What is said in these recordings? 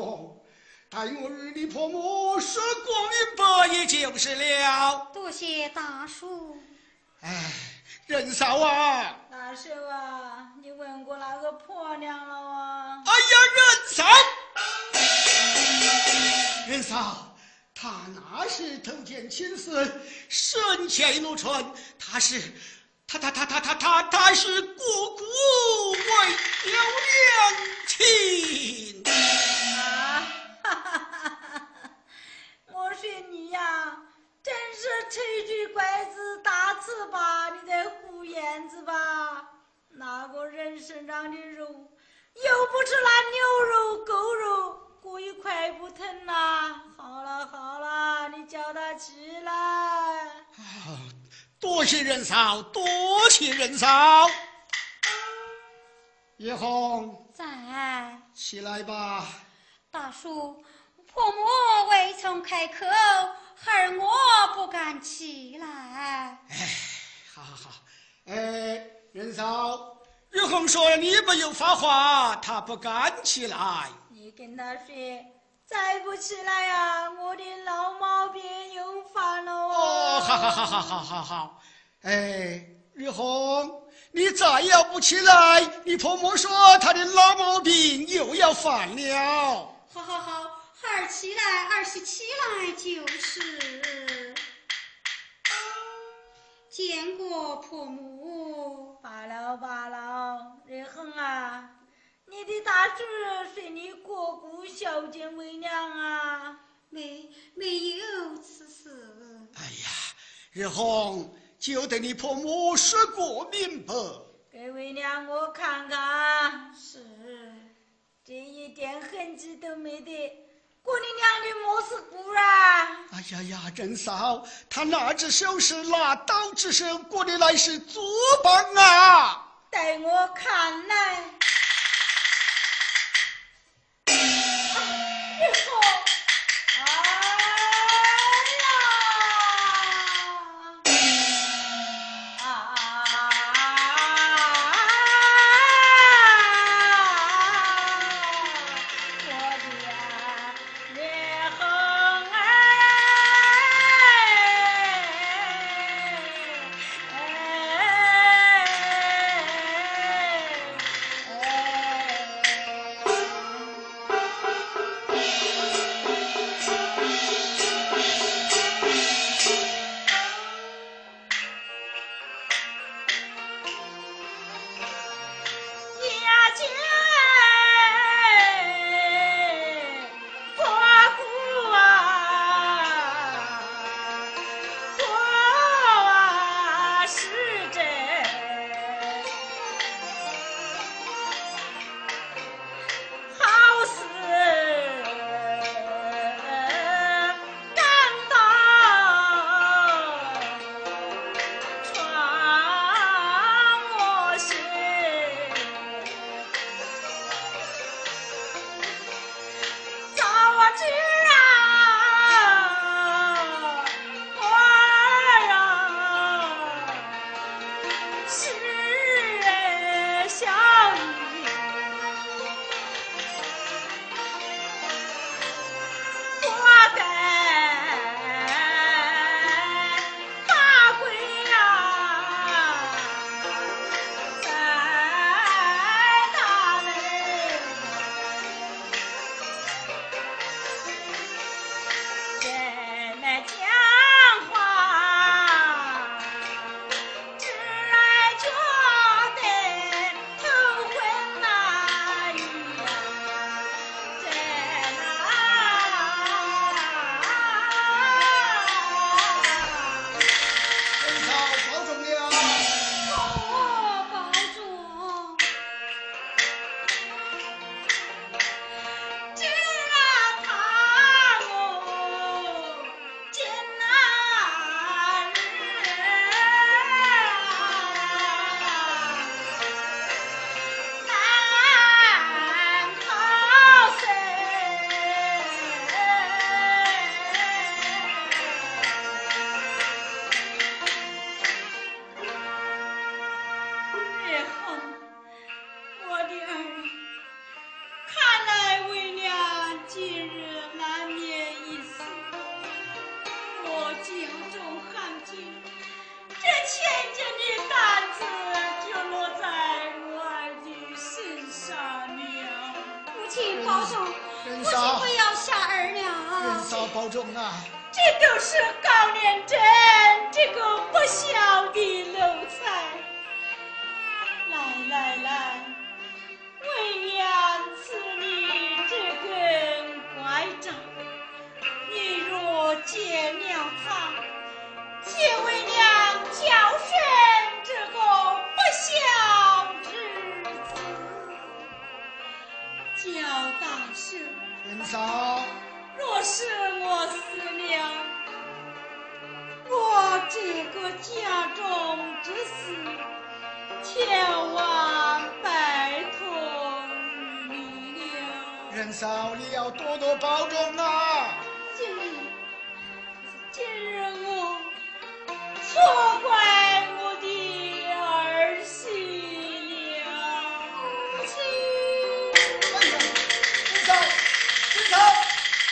红，待我与你婆母说过明白也就是了。多谢大叔。哎，任嫂啊！大叔啊，你问过那个婆娘了啊？哎呀，任嫂，任嫂，他那是头件亲事，身前如春，他是。他他他他他他他是过古为了娘亲呀，真是吹句拐子打糍粑？你在胡言子吧？那个人身上的肉，又不是那牛肉、狗肉，过一块不疼呐！好了好了，你叫他起来。多谢人嫂，多谢人嫂。叶红在，起来吧。大叔，婆母未曾开口，孩儿我不敢起来。哎，好好好。哎，人嫂，玉红说你没有发话，他不敢起来。你跟他说。再不起来呀，我的老毛病又犯了哦！好好好好好好好，哎，玉红，你再要不起来，你婆婆说她的老毛病又要犯了。好好好，孩儿起来，二十七来就是。见过婆母，罢了罢了，玉红啊。你的大侄随你过姑孝敬为娘啊？没没有此事。哎呀，日红就对你婆母说过明白。给为娘我看看。是，这一点痕迹都没得，过你娘的么是姑啊？哎呀呀，真嫂，他那只手是拿刀之手，过的来是竹棒啊！待我看来。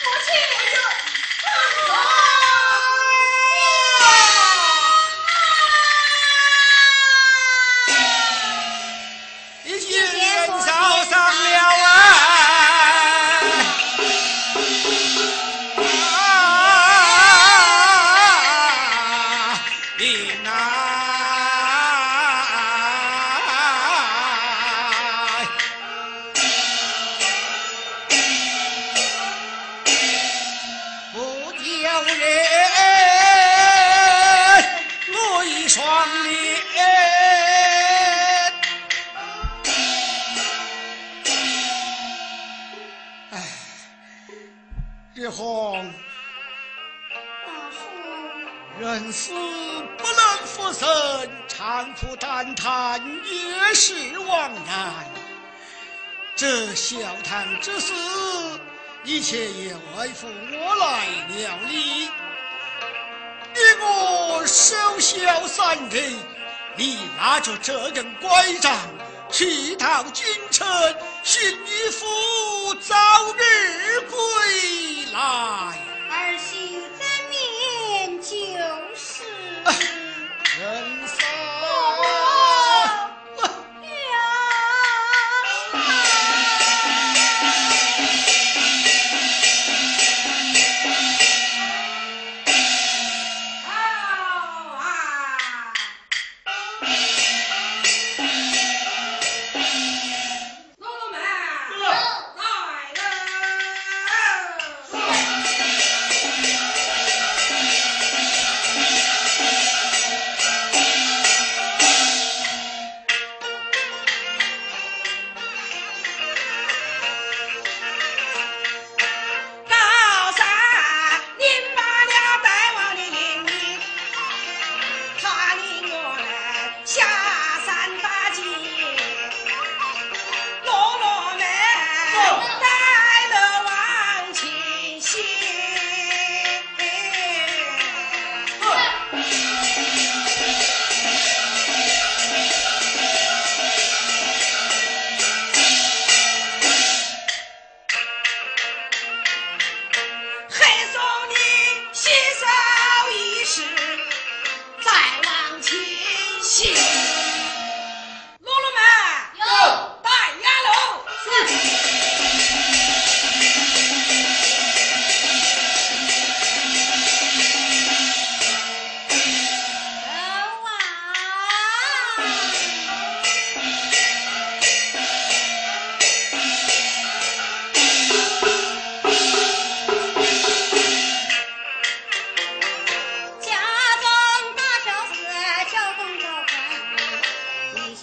不 去拿着这根拐杖，去趟京城寻一夫，早日归来。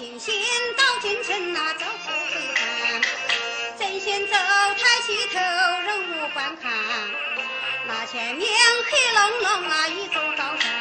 进县到进城啊，走虎腿板，正先走抬起头，人物观看，那前面黑隆隆啊，一座高山。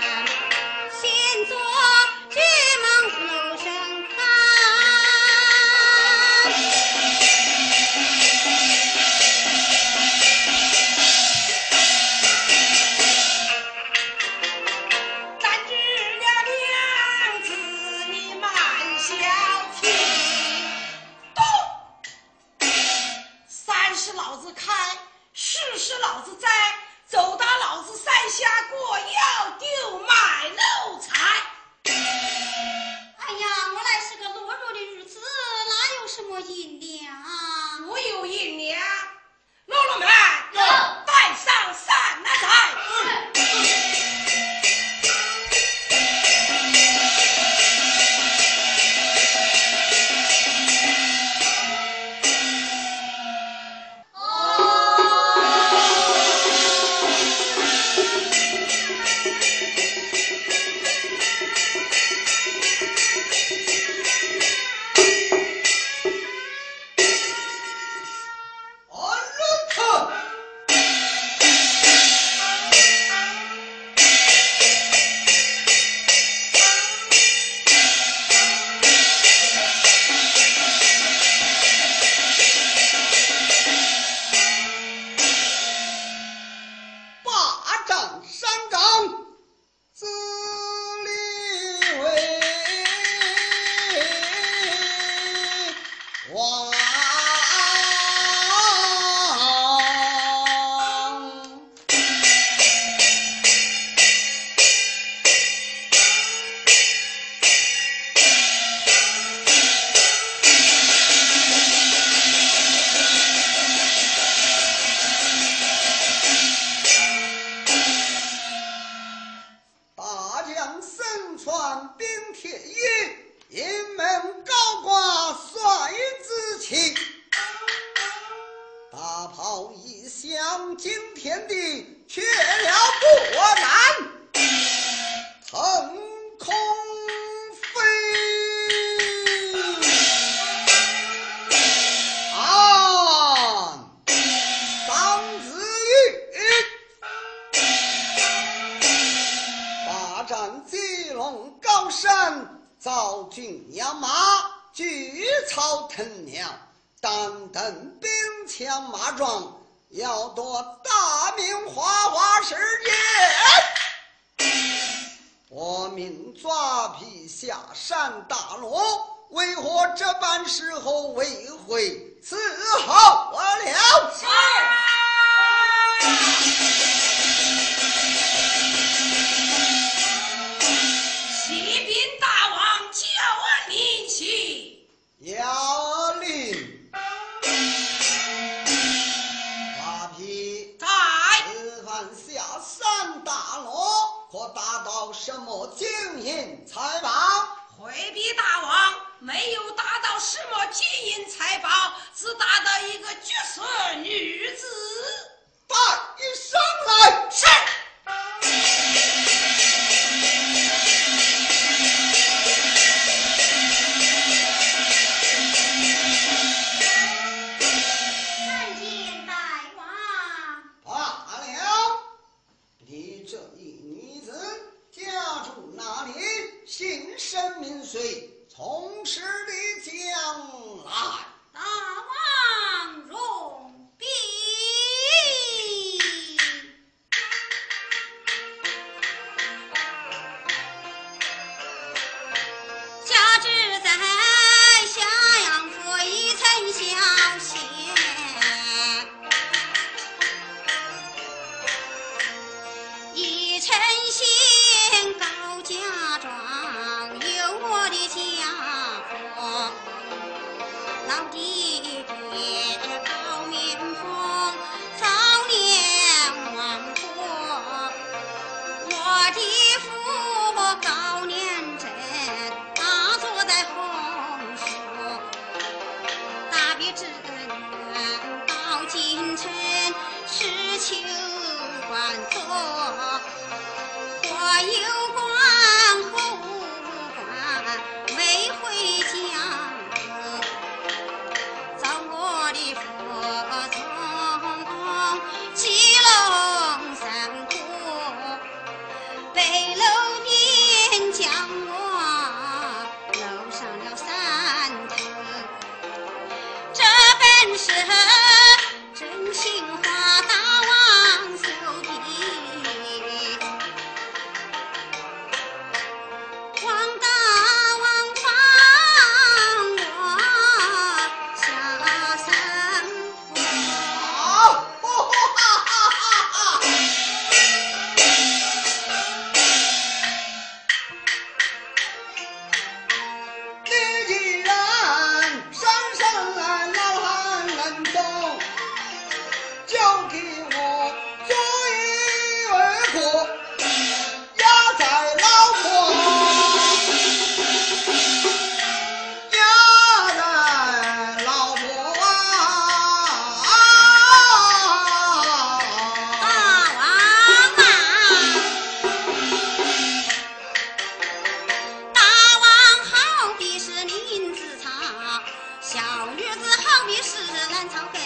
小女子好比是兰草根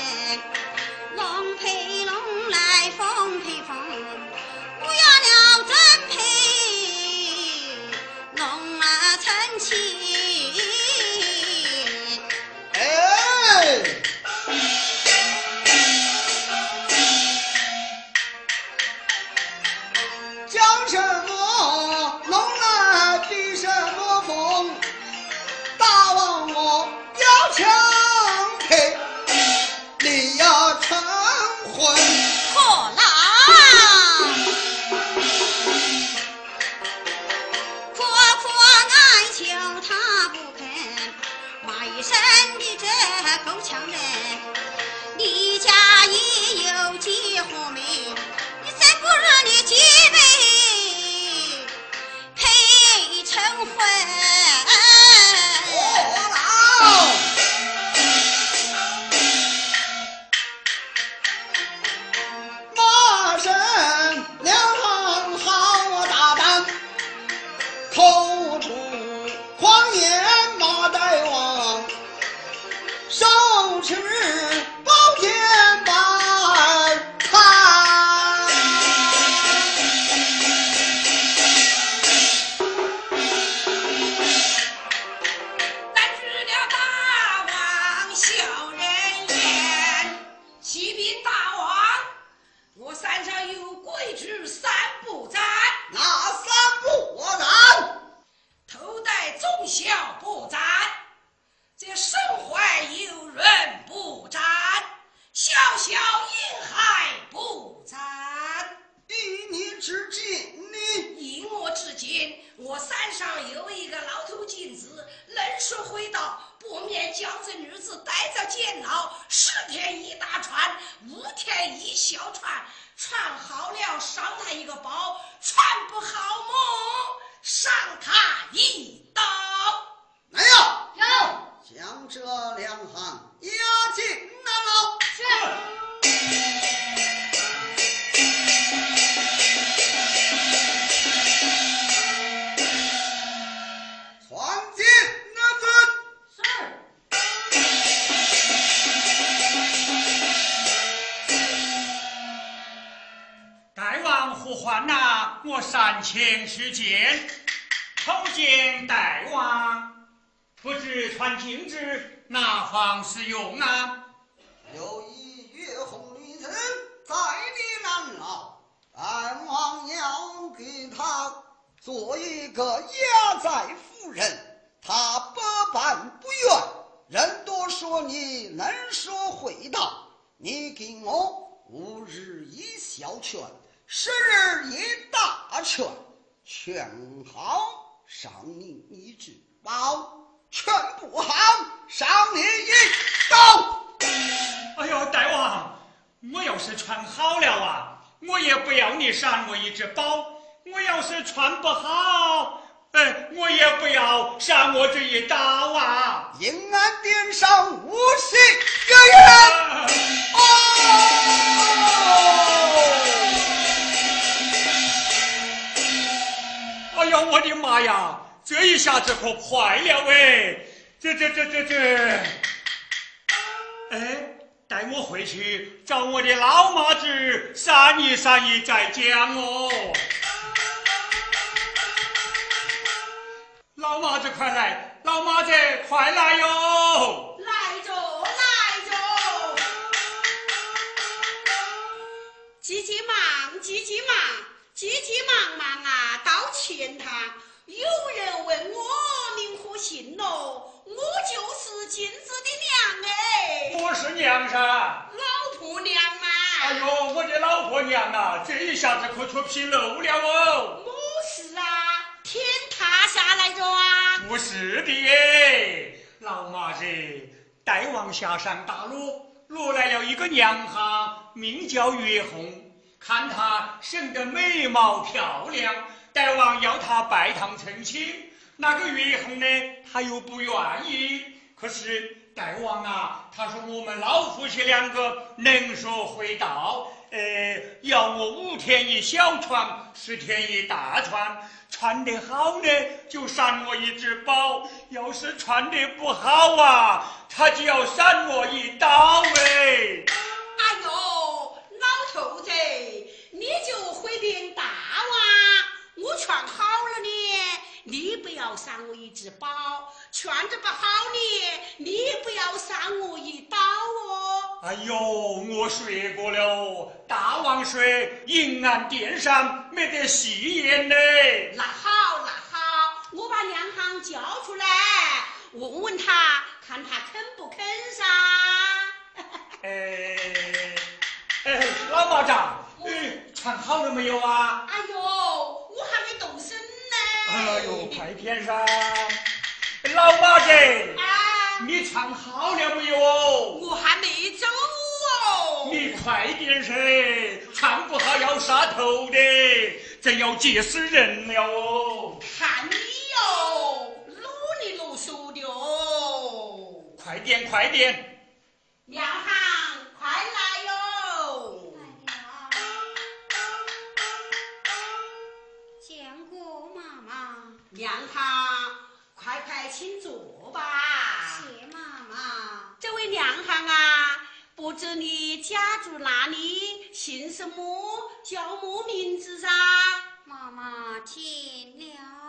龙配龙来凤配凤十日一大劝，劝好赏你一只包，劝不好赏你一刀。哎呦，大王，我要是穿好了啊，我也不要你赏我一只包；我要是穿不好，哎，我也不要赏我这一刀啊！银安殿上无锡个人。哦，哎我的妈呀，这一下子可坏了喂！这这这这这，哎，带我回去找我的老妈子商议商议再讲哦。老妈子快来，老妈子快来哟！来着，来着，急急忙，急急忙，急急忙忙啊，到前堂。有人问我名和姓喽，我就是金子的娘哎，我是娘噻。老婆娘嘛。哎呦，我的老婆娘啊，这一下子可出纰漏了哦！我是啊，天塌下来着啊。不是的耶，老妈子，大王下山打路，落来了一个娘哈，名叫月红，看她生得美貌漂亮，大王要她拜堂成亲。那个月红呢，他又不愿意。可是大王啊，他说我们老夫妻两个能说会道，呃，要我五天一小船，十天一大船，穿得好呢就赏我一只宝，要是穿得不好啊，他就要赏我一刀哎。头子，你就会变大王！我劝好了你，你不要伤我一只宝；劝着不好你，你不要伤我一刀哦。哎呦，我说过了，大王说银安殿上没得戏言呢。那好，那好，我把梁行叫出来，问问他，看他肯不肯噻。哎，哎，老马长，哎，穿好了没有啊？哎呦，我还没动身呢。哎呦，快点噻！老马子，啊，你唱好了没有哦？我还没走哦。你快点噻，唱不好要杀头的，真要急死人了哦！看你哟，啰里啰嗦的哦。快点，快点！梁行，请坐吧。谢妈妈。这位娘行啊，不知你家住哪里，姓什么，叫么名字啊？妈妈听了。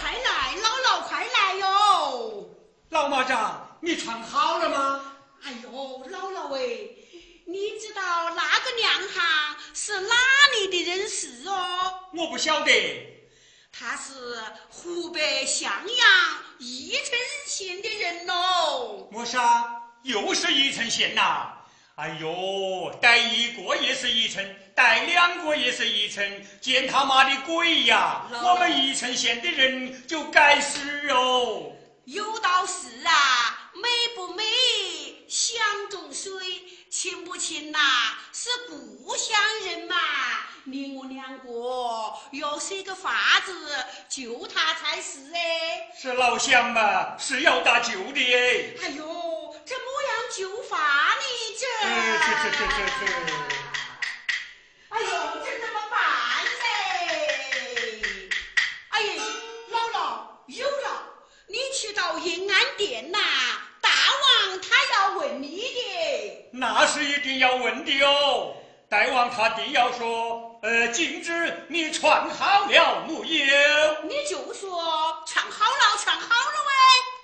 快来，姥姥快来哟！老马长，你穿好了吗？哎呦，姥姥喂，你知道那个娘哈是哪里的人士哦？我不晓得。他是湖北襄阳宜城县的人喽。莫啥？又是宜城县呐？哎呦，逮一个也是宜城，逮两个也是宜城，见他妈的鬼呀！我们宜城县的人就该死哦。有道是啊，美不美乡中水，亲不亲呐是故乡人嘛。你我两个要想个法子救他才是哎。是老乡嘛，是要搭救的哎。哎呦，这么样救法呢？这。哎，这这这这这。你去到银安殿呐，大王他要问你的。那是一定要问的哦。大王他定要说，呃，禁止你穿好了木有？你就说穿好了，穿好了喂。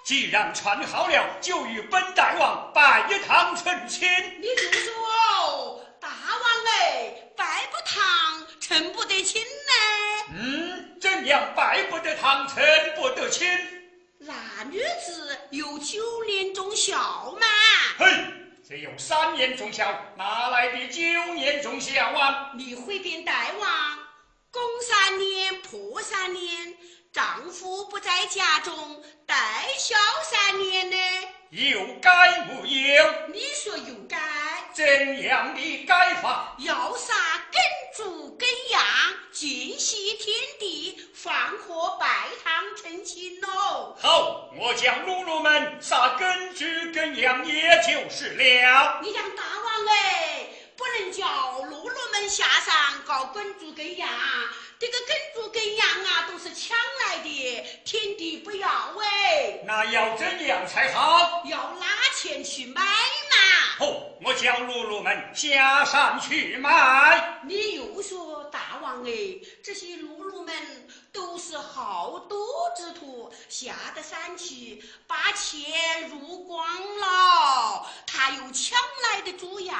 既然穿好了，就与本大王拜一堂成亲。你就说大王哎，拜不堂，成不得亲呢。嗯，怎样拜不得堂，成不得亲？那女子有九年中孝嘛？嘿。只有三年忠孝，哪来的九年忠孝啊？你会变大王，公三年，婆三年，丈夫不在家中，带孝三年呢？有该无有？你说有该？怎样的改法？要杀耕畜耕羊，尽息天地，放火拜堂成亲喽！好，我将鲁鲁们杀耕畜耕羊，也就是了。你讲大王哎，不能叫鲁鲁们下山搞耕畜耕羊，这个耕畜耕羊啊，都是抢来的，天地不要哎。那要怎样才好？要拿钱去买嘛。好，我叫鲁鲁们下山去买。你又说大王哎，这些鲁鲁们都是好赌之徒，下得山去把钱入光了，他又抢来的猪羊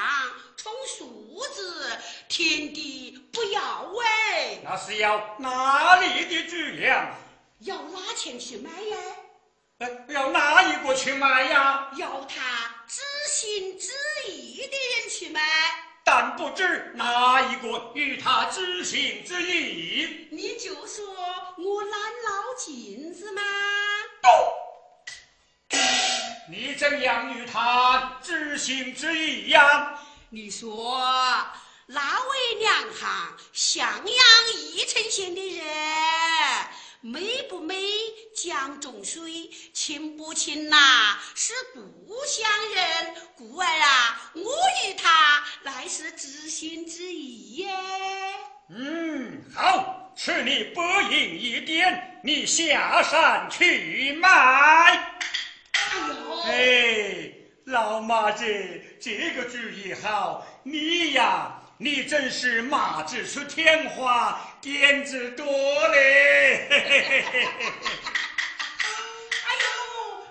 充数字，天地不要哎。那是要哪里的猪羊？要拿钱去买呀？呃，要哪一个去买呀？要他知心知意的人去买。但不知哪一个与他知心知意。你就说我懒老金子吗。你怎样与他知心知意呀？你说那位两行，襄阳宜城县的人，美不美江中水，亲不亲呐是故乡人，故儿啊，我与他乃是知心知意耶。嗯，好，赐你白银一点，你下山去买。哎呦，哎，老马子，这个主意好，你呀，你真是马子出天花，点子多嘞。哎呦，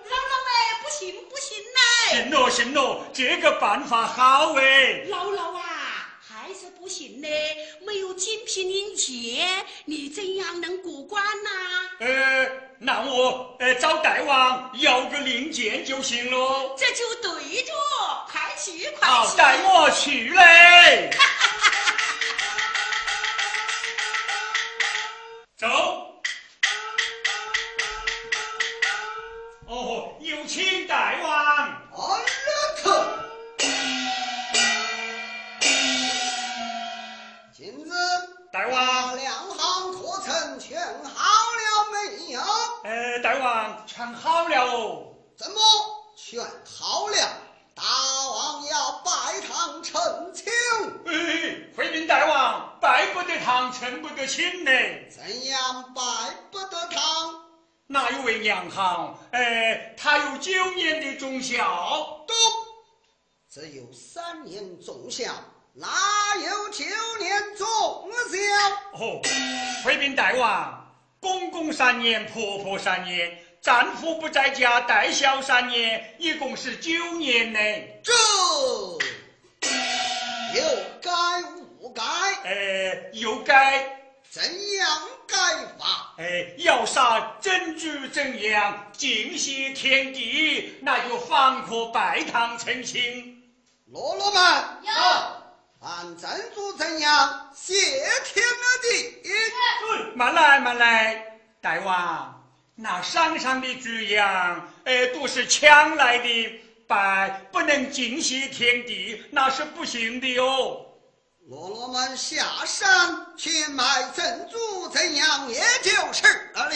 姥姥哎，不行不行嘞！行喽行喽，这个办法好哎。姥姥啊，还是不行呢，没有金皮零钱，你怎样能过关呐、呃，那我呃找大王要个零件就行喽。这就对着，快去快好，去！带我去嘞。走。哦，有请大王。今日，大王，两行课程全好了没有？呃，大王全好了哦。怎么全好了？大王要拜堂成亲，哎，回禀大王，拜不得堂，成不得亲呢。怎样拜不得堂？哪有位娘好？哎，他有九年的忠孝。都只有三年忠孝，哪有九年忠孝？哦，回禀大王，公公三年，婆婆三年，丈夫不在家带孝三年，一共是九年呢。这有该无该？哎，又该怎样改法？哎，要杀真主怎样尽谢天地，那就方可拜堂成亲。罗罗们，有按珍珠怎样谢天了地？慢来慢来，大王，那山上的猪羊，哎，都是抢来的，拜不能敬谢天地，那是不行的哟。罗罗们下山去买珍珠怎样，也就是了。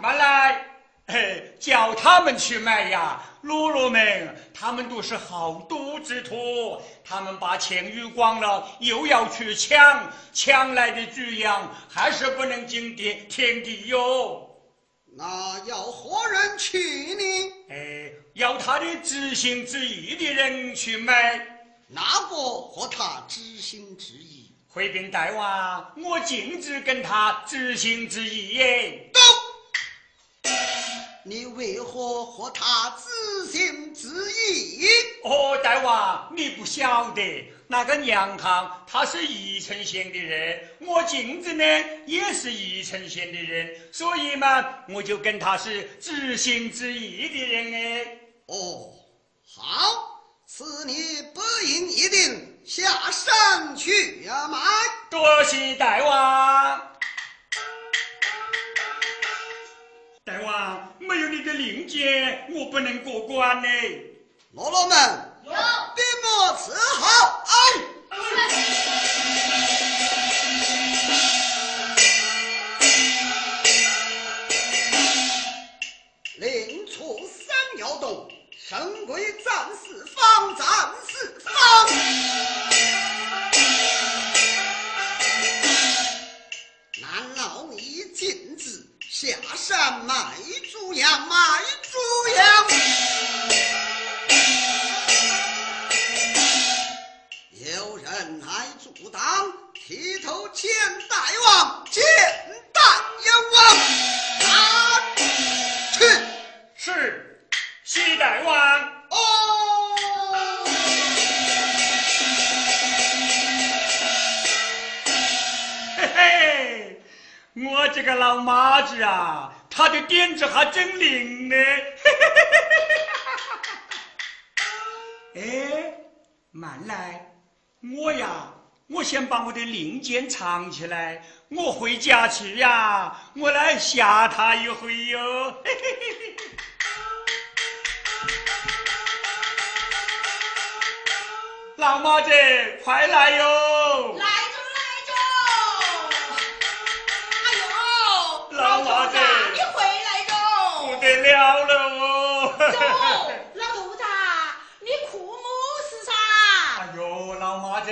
慢来，嘿，叫他们去买呀。罗罗们，他们都是好赌之徒，他们把钱余光了，又要去抢，抢来的猪羊还是不能敬天天地哟。那要何人去呢？哎，要他的知心知意的人去买。哪个和他知心知意？回禀大王，我禁止跟他知心知意耶。都。你为何和他知心知意？哦，大王，你不晓得，那个娘行他是宜城县的人，我镜子呢也是宜城县的人，所以嘛，我就跟他是知心知意的人哎。哦，好，此你不应一定下山去呀买。多谢大王。大王，没有你的令箭，我不能过关呢。喽啰们，有笔墨伺候。山卖猪羊？卖猪羊？有人来阻挡，剃头见大王，见大王，啊去。是，西大王。哦，嘿嘿，我这个老妈子啊，他的点子还真灵呢。哎，慢来，我呀，我先把我的令箭藏起来，我回家去呀，我来吓他一回哟。嘿嘿嘿嘿老妈子，快来哟！来着来着！哎呦，老妈子了了哦！哟，老头子，你哭么事噻？哎呦，老妈子，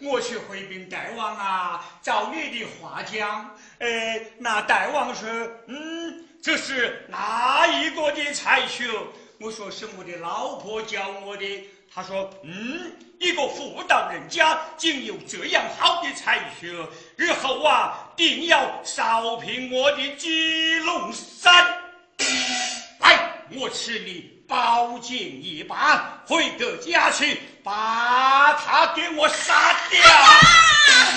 我去回禀大王啊，照你的话讲，哎，那大王说，嗯，这是哪一个的才学？我说是我的老婆教我的。他说，嗯，一个妇道人家竟有这样好的才学，日后啊，定要扫平我的鸡龙山。来，我吃你宝剑一把，回得家去，把他给我杀掉。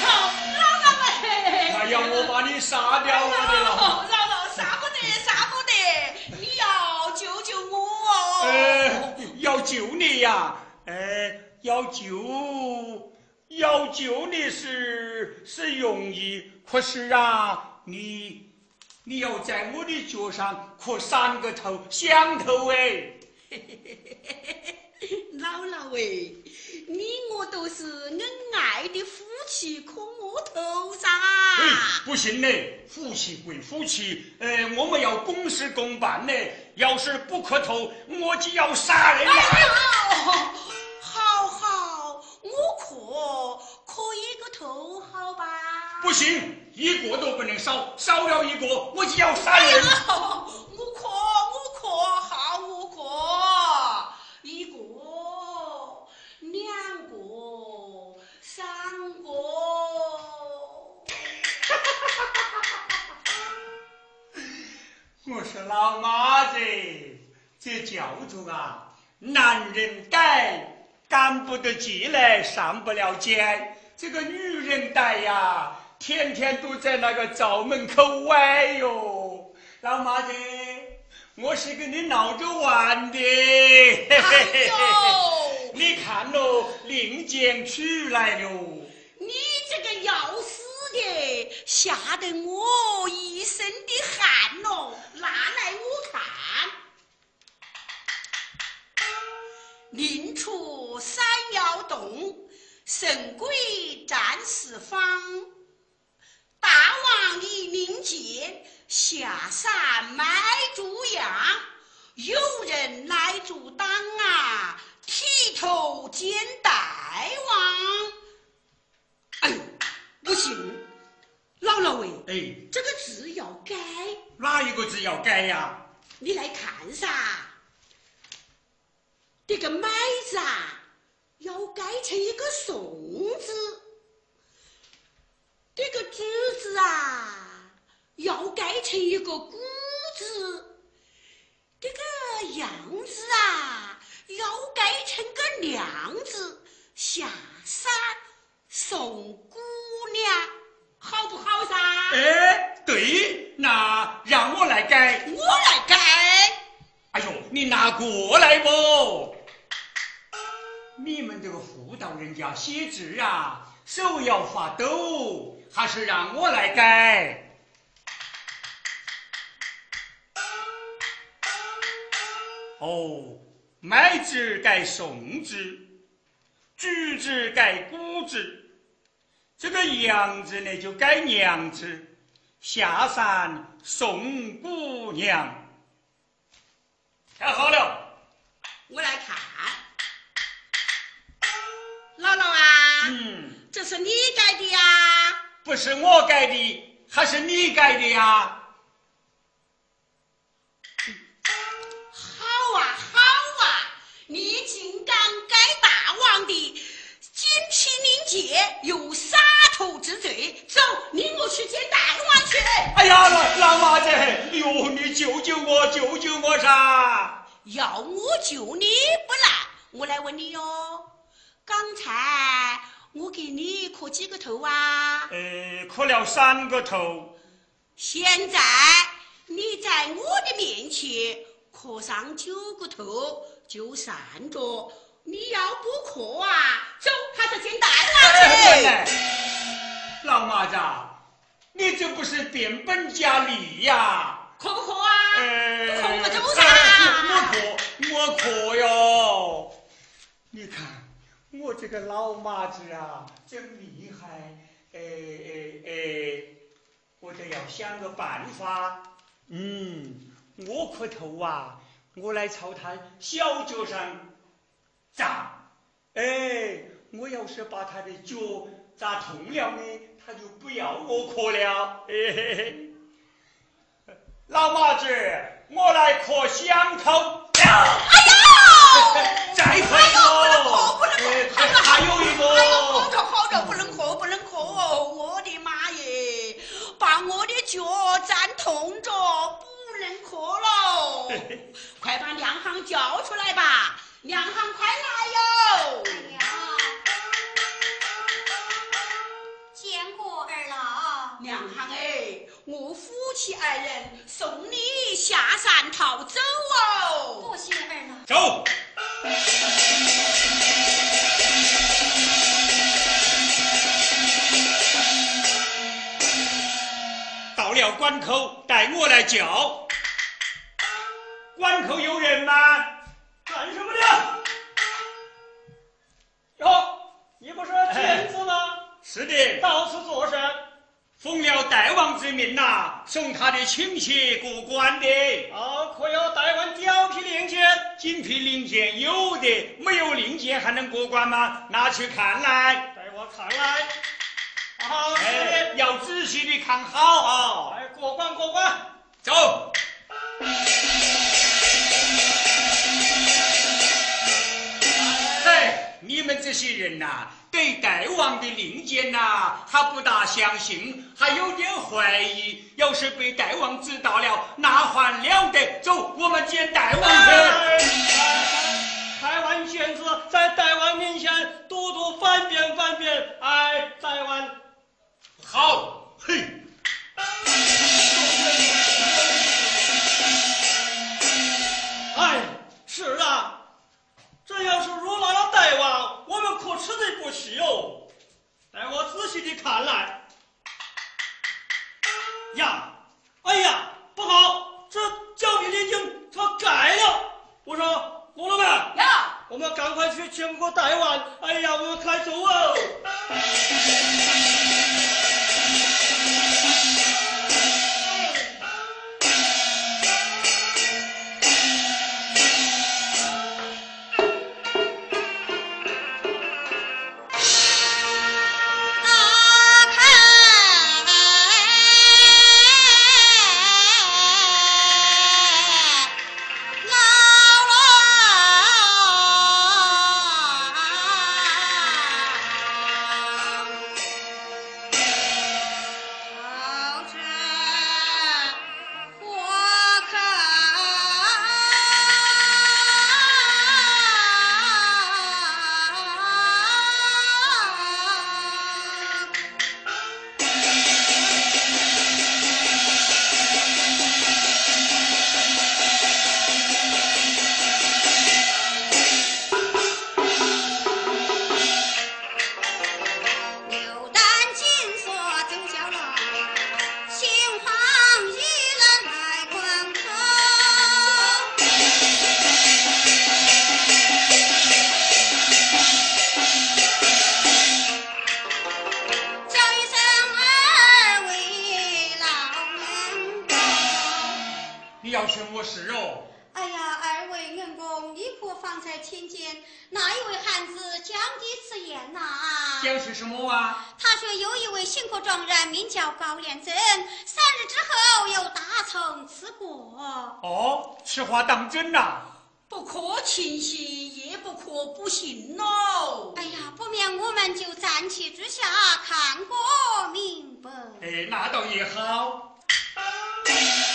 老大妹，哎呀，我把你杀掉了的了。老老杀不得，杀不得，你要救救我哦！呃，要救你呀，呃，要救，要救你是是容易，可是啊，你你要在我的脚上磕三个头，响头哎。姥姥哎，你我都是恩爱的夫妻，磕我头噻！哎，不行嘞，夫妻归夫妻，呃，我们要公事公办嘞。要是不磕头，我就要杀人了。好好，我磕磕一个头，好吧？不行，一个都不能少，少了一个我就要杀人。我可我可好我可，一个、两个、三个。我说老妈子，这叫做啊，男人逮赶不得急来上不了肩，这个女人带呀，天天都在那个灶门口歪哟。老妈子，我是跟你闹着玩的。哎呦，你看喽，令箭出来了。你这个要死的，吓得我一身的汗喽！拿来我看，令出山摇动，神鬼战四方。大王一令箭，下山买猪羊，有人来阻挡啊，剃头见大王。哎呦，不行，姥姥喂，哎，这个字要改，哪一个字要改呀？你来看噻。这个买字啊，要改成一个送字；这个子字啊，要改成一个古字；这个样子啊，要改成个亮字。下山送姑娘，好不好噻？哎，对，那让我来改。我来改。哎呦，你拿过来不？你们这个妇道人家写字啊，手要发抖，还是让我来改？哦，买字改宋字，橘字改古字，这个杨子呢就改娘子，下山送姑娘。看好了，我来看，姥姥啊，嗯，这是你改的呀？不是我改的，还是你改的呀？好啊，好啊，你竟敢改大王的金旗令箭，有杀头之罪，走，领我去见大王去。哎呀，老老妈子，哟，你救救我，救救我噻！要我救你不难，我来问你哟，刚才我给你磕几个头啊？呃，磕了三个头，现在你在我的面前磕上九个头就散着，你要不磕啊，走，还是见大王去。哎老妈子，你这不是变本加厉呀？磕不磕啊？呃，不磕我走哎噻。我磕，我磕哟！你看我这个老妈子啊，真厉害！哎哎哎，我得要想个办法。嗯，我磕头啊，我来朝他小脚上砸。哎，我要是把他的脚砸痛了呢，他就不要我磕了。嘿嘿嘿。老妈子，我来磕响头。哎呀！再磕还 还有一哎呦，好个。着好着，不能磕，不能磕哦！我的妈耶，把我的脚站痛着，不能磕喽！快把娘行叫出来吧，娘行快来哟！哎呀，见过二老。娘行哎，我夫妻二人送你下山逃走哦！多谢二老。走。关口，待我来叫。关口有人吗？干什么的？哟，你不是天子吗？是的，到此作甚？奉了大王之命呐、送他的亲戚过关的。哦，可要带完貂皮令箭？金皮令箭有的，没有令箭还能过关吗？拿去看来。带我看来。好，哎。，要仔细的看好啊。哎，过关过关。走。哎，你们这些人呐、对大王的令箭呐、还不大相信，还有点怀疑。要是被大王知道了，那还了得！走，我们见大王去。哎台湾仙子在大王面前多多翻遍翻遍。哎，大王，好，嘿，哎，是啊，这要是辱骂了大王，我们可吃罪不起哦。待我仔细的看来。呀，哎呀，不好，这教育令经他改了。我说，公了们，呀，我们赶快去请过大王。哎呀，我们快走哦。从赐过。哦，此话当真呐、不可轻信，也不可不信喽。哎呀，不免我们就暂且之下看个明白。哎，那倒也好。好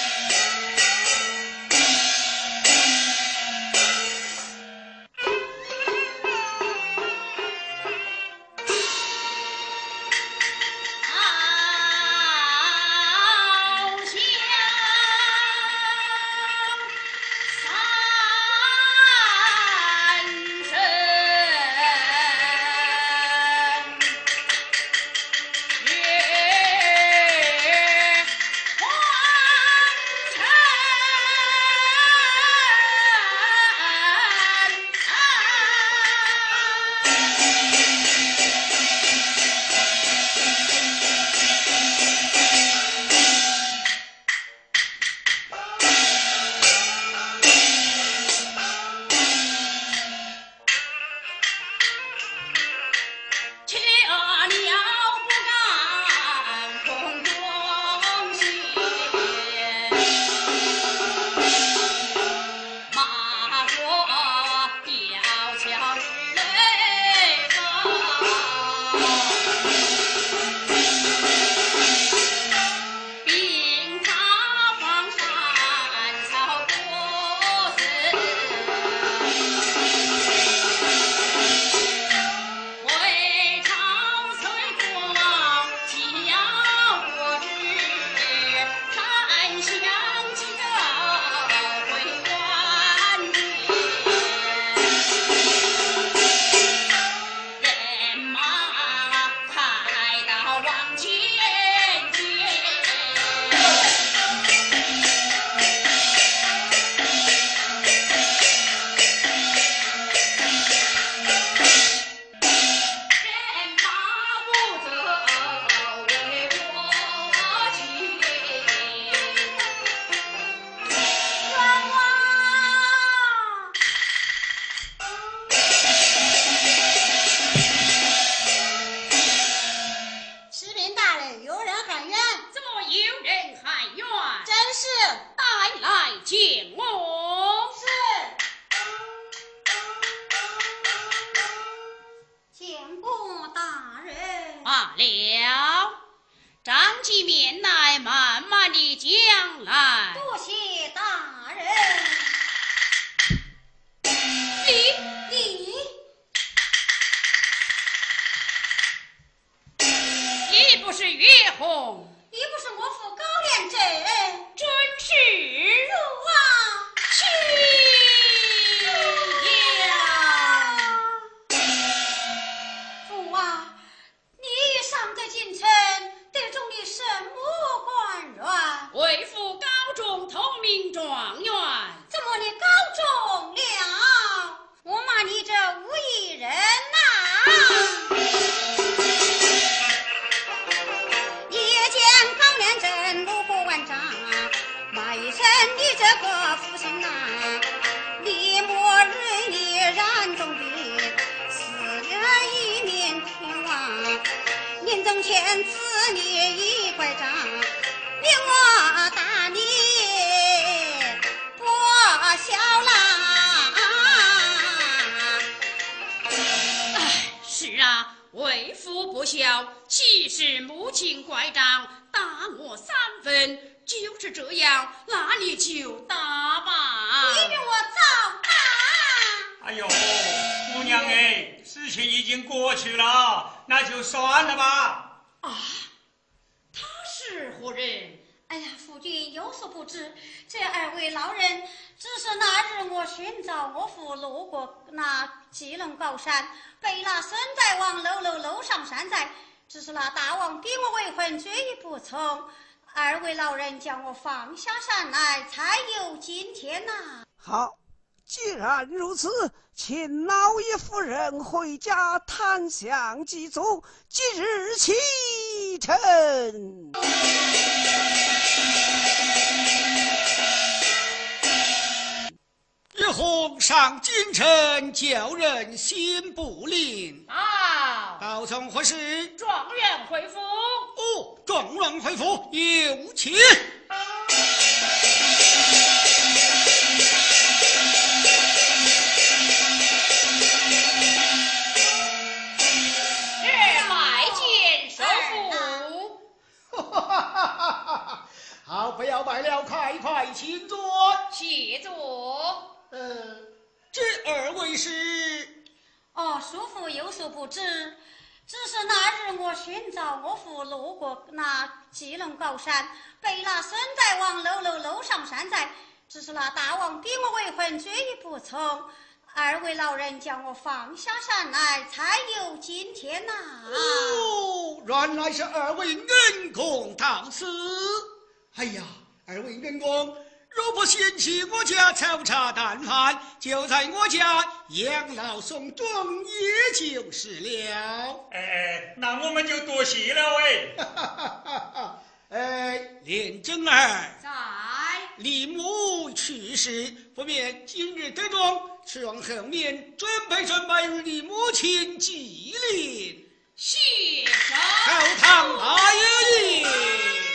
父临终前赐你一拐杖，令我打你不孝啦！是啊，为父不孝，岂是母亲乖张，打我三分，就是这样，那你就打吧。你给我早打！哎呦，姑娘哎，事情已经过去了，那就算了吧。啊，他是何人？哎呀，君有所不知，这二位老人只是那日我寻找我父路过那吉隆高山，被那孙大王搂搂搂上山寨，只是那大王逼我为婚，决意不从。二位老人叫我放下山来，才有今天呐、好，既然如此，请老爷夫人回家谈详祭祖，即日启程。上京城，叫人心不宁。啊，报从何事？状元回府。哦，状元回府，有请。日拜见首府。好，不要摆了，快快请坐。谢座。呃，这二位是？哦，叔父有所不知，只是那日我寻找我父路过那吉隆高山，被那孙大王搂搂搂上山寨，只是那大王逼我为婚，决意不从。二位老人叫我放下山来，才有今天呐、哦，原来是二位恩公到此。哎呀，二位恩公，若不嫌弃我家粗茶淡饭，就在我家养老送终也就是了。哎，那我们就多谢了 哎。哈哈哈哈哈！哎，连真儿，在。李母去世，不免今日得中，吃往后面准备准备与你母亲祭灵，谢手。后堂大有礼。